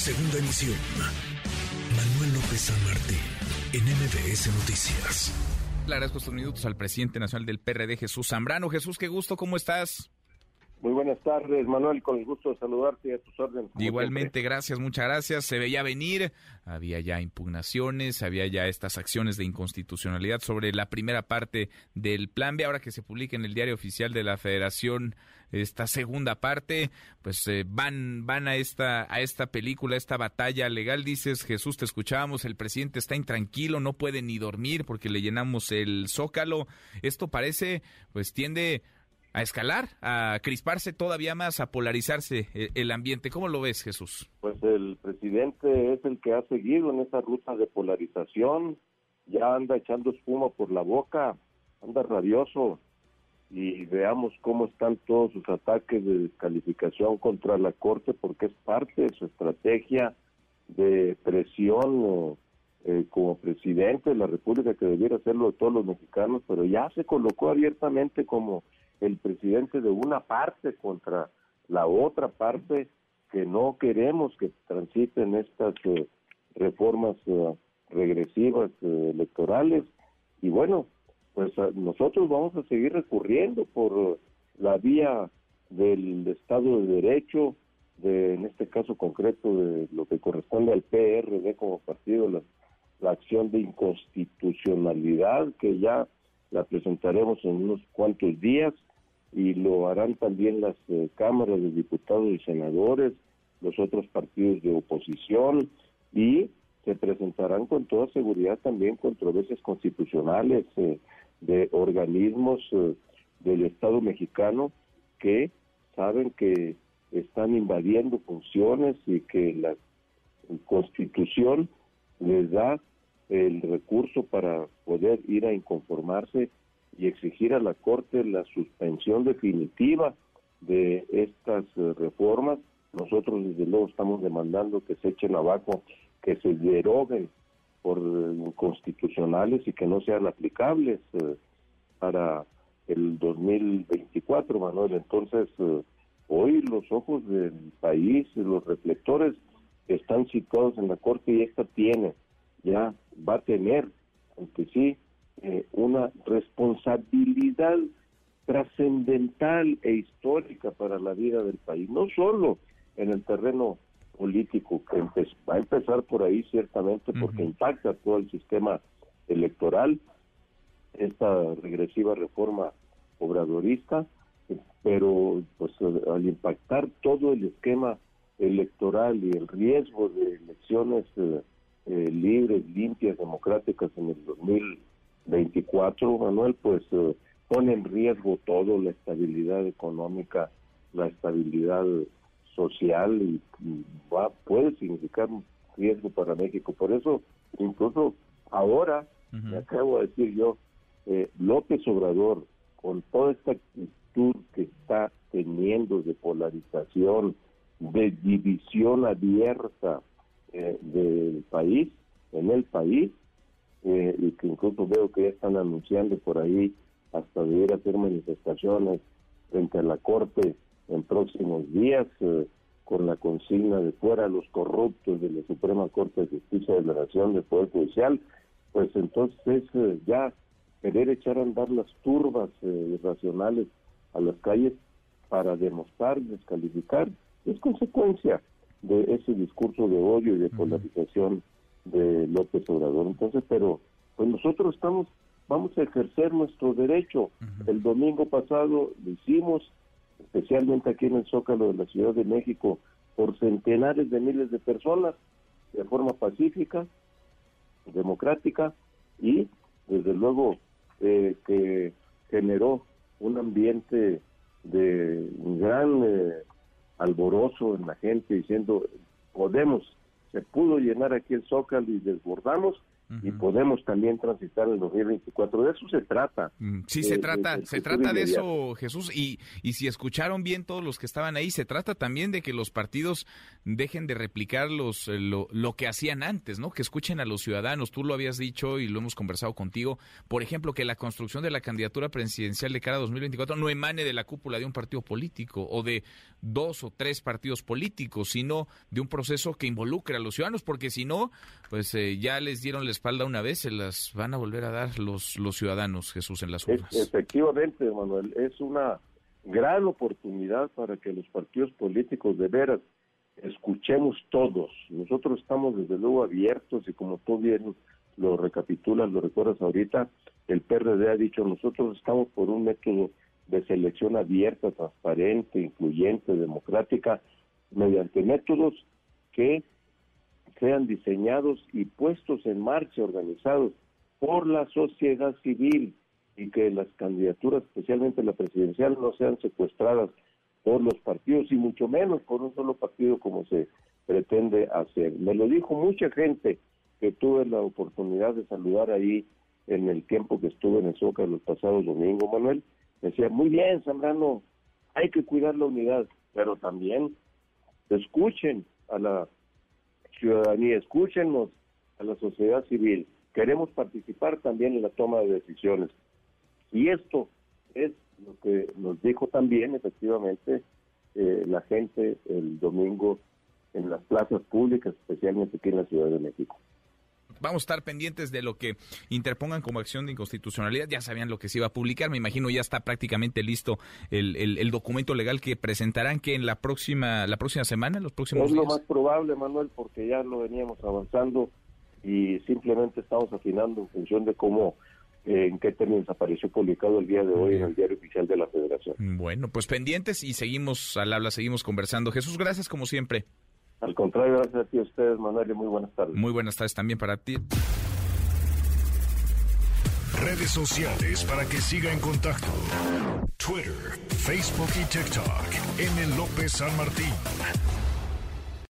Segunda emisión. Manuel López San Martín, en MBS Noticias. Le agradezco estos minutos al presidente nacional del PRD, Jesús Zambrano. Jesús, qué gusto, ¿cómo estás? Muy buenas tardes, Manuel, con el gusto de saludarte y a tus órdenes. Igualmente, gracias, muchas gracias. Se veía venir, había ya impugnaciones, había ya estas acciones de inconstitucionalidad sobre la primera parte del Plan B, ahora que se publica en el Diario Oficial de la Federación esta segunda parte, pues eh, van van a esta a esta película, a esta batalla legal, dices, Jesús, te escuchábamos, el presidente está intranquilo, no puede ni dormir porque le llenamos el zócalo. Esto parece pues tiende a escalar, a crisparse todavía más, a polarizarse eh, el ambiente. ¿Cómo lo ves, Jesús? Pues el presidente es el que ha seguido en esa ruta de polarización, ya anda echando espuma por la boca, anda rabioso y veamos cómo están todos sus ataques de descalificación contra la Corte porque es parte de su estrategia de presión eh, como presidente de la República que debiera hacerlo de todos los mexicanos, pero ya se colocó abiertamente como el presidente de una parte contra la otra parte que no queremos que transiten estas eh, reformas eh, regresivas eh, electorales. Y bueno pues nosotros vamos a seguir recurriendo por la vía del Estado de Derecho de en este caso concreto de lo que corresponde al PRD como partido la, la acción de inconstitucionalidad que ya la presentaremos en unos cuantos días y lo harán también las eh, cámaras de diputados y senadores, los otros partidos de oposición y se presentarán con toda seguridad también controversias constitucionales eh, de organismos eh, del Estado mexicano que saben que están invadiendo funciones y que la Constitución les da el recurso para poder ir a inconformarse y exigir a la Corte la suspensión definitiva de estas eh, reformas. Nosotros desde luego estamos demandando que se echen abajo, que se deroguen por eh, inconstitucionales y que no sean aplicables eh, para el 2024, Manuel. Entonces, hoy los ojos del país, los reflectores están situados en la Corte y esta tiene, ya va a tener, aunque sí, eh, una responsabilidad trascendental e histórica para la vida del país, no solo en el terreno político, que va a empezar por ahí ciertamente porque impacta todo el sistema electoral, esta regresiva reforma obradorista, pero pues al impactar todo el esquema electoral y el riesgo de elecciones eh, eh, libres, limpias, democráticas en el 2000 24, Manuel, pues eh, pone en riesgo todo, la estabilidad económica, la estabilidad social y, va, puede significar riesgo para México. Por eso, incluso ahora, me acabo de decir yo, eh, López Obrador, con toda esta actitud que está teniendo de polarización, de división abierta eh, del país, en el país, eh, y que incluso veo que ya están anunciando por ahí hasta de ir a hacer manifestaciones frente a la Corte en próximos días eh, con la consigna de fuera los corruptos de la Suprema Corte de Justicia de la Nación del Poder Judicial, pues entonces es eh, ya querer echar a andar las turbas irracionales a las calles para demostrar, descalificar, es consecuencia de ese discurso de odio y de polarización de López Obrador. Entonces, pero pues nosotros estamos, vamos a ejercer nuestro derecho. El domingo pasado lo hicimos, especialmente aquí en el Zócalo de la Ciudad de México, por centenares de miles de personas, de forma pacífica, democrática y, desde luego, eh, que generó un ambiente de un gran eh, alborozo en la gente diciendo podemos se pudo llenar aquí el Zócalo y desbordamos y podemos también transitar el 2024. De eso se trata. Mm, sí, se trata, se trata de eso, Jesús. Y, y si escucharon bien todos los que estaban ahí, se trata también de que los partidos dejen de replicar los, eh, lo, lo que hacían antes, ¿no? Que escuchen a los ciudadanos. Tú lo habías dicho y lo hemos conversado contigo. Por ejemplo, que la construcción de la candidatura presidencial de cara a 2024 no emane de la cúpula de un partido político o de dos o tres partidos políticos, sino de un proceso que involucre a los ciudadanos, porque si no, pues eh, ya les dieron la espalda una vez, se las van a volver a dar los, los ciudadanos, Jesús, en las urnas. efectivamente, Manuel, es una gran oportunidad para que los partidos políticos de veras escuchemos todos. Nosotros estamos desde luego abiertos y como tú bien lo recapitulas, lo recuerdas ahorita, el PRD ha dicho nosotros estamos por un método de selección abierta, transparente, incluyente, democrática, mediante métodos que sean diseñados y puestos en marcha, organizados por la sociedad civil y que las candidaturas, especialmente la presidencial, no sean secuestradas por los partidos y mucho menos por un solo partido como se pretende hacer. Me lo dijo mucha gente que tuve la oportunidad de saludar ahí en el tiempo que estuve en el Zócalo el pasado domingo, Manuel. Decía, muy bien, Zambrano, hay que cuidar la unidad, pero también escuchen a la ciudadanía, escúchenos a la sociedad civil. Queremos participar también en la toma de decisiones. Y esto es lo que nos dijo también efectivamente eh, la gente el domingo en las plazas públicas, especialmente aquí en la Ciudad de México. Vamos a estar pendientes de lo que interpongan como acción de inconstitucionalidad. Ya sabían lo que se iba a publicar. Me imagino ya está prácticamente listo el, el, documento legal que presentarán que en la próxima la próxima semana, los próximos Es lo más probable, Manuel, porque ya lo veníamos avanzando y simplemente estamos afinando en función de cómo eh, en qué términos apareció publicado el día de hoy en el diario oficial de la Federación. Bueno, pues pendientes y seguimos al habla, seguimos conversando. Jesús, gracias como siempre. Al contrario, gracias a ti a ustedes, Manuel, y muy buenas tardes. Muy buenas tardes también para ti. Redes sociales para que siga en contacto: Twitter, Facebook y TikTok. M. López San Martín.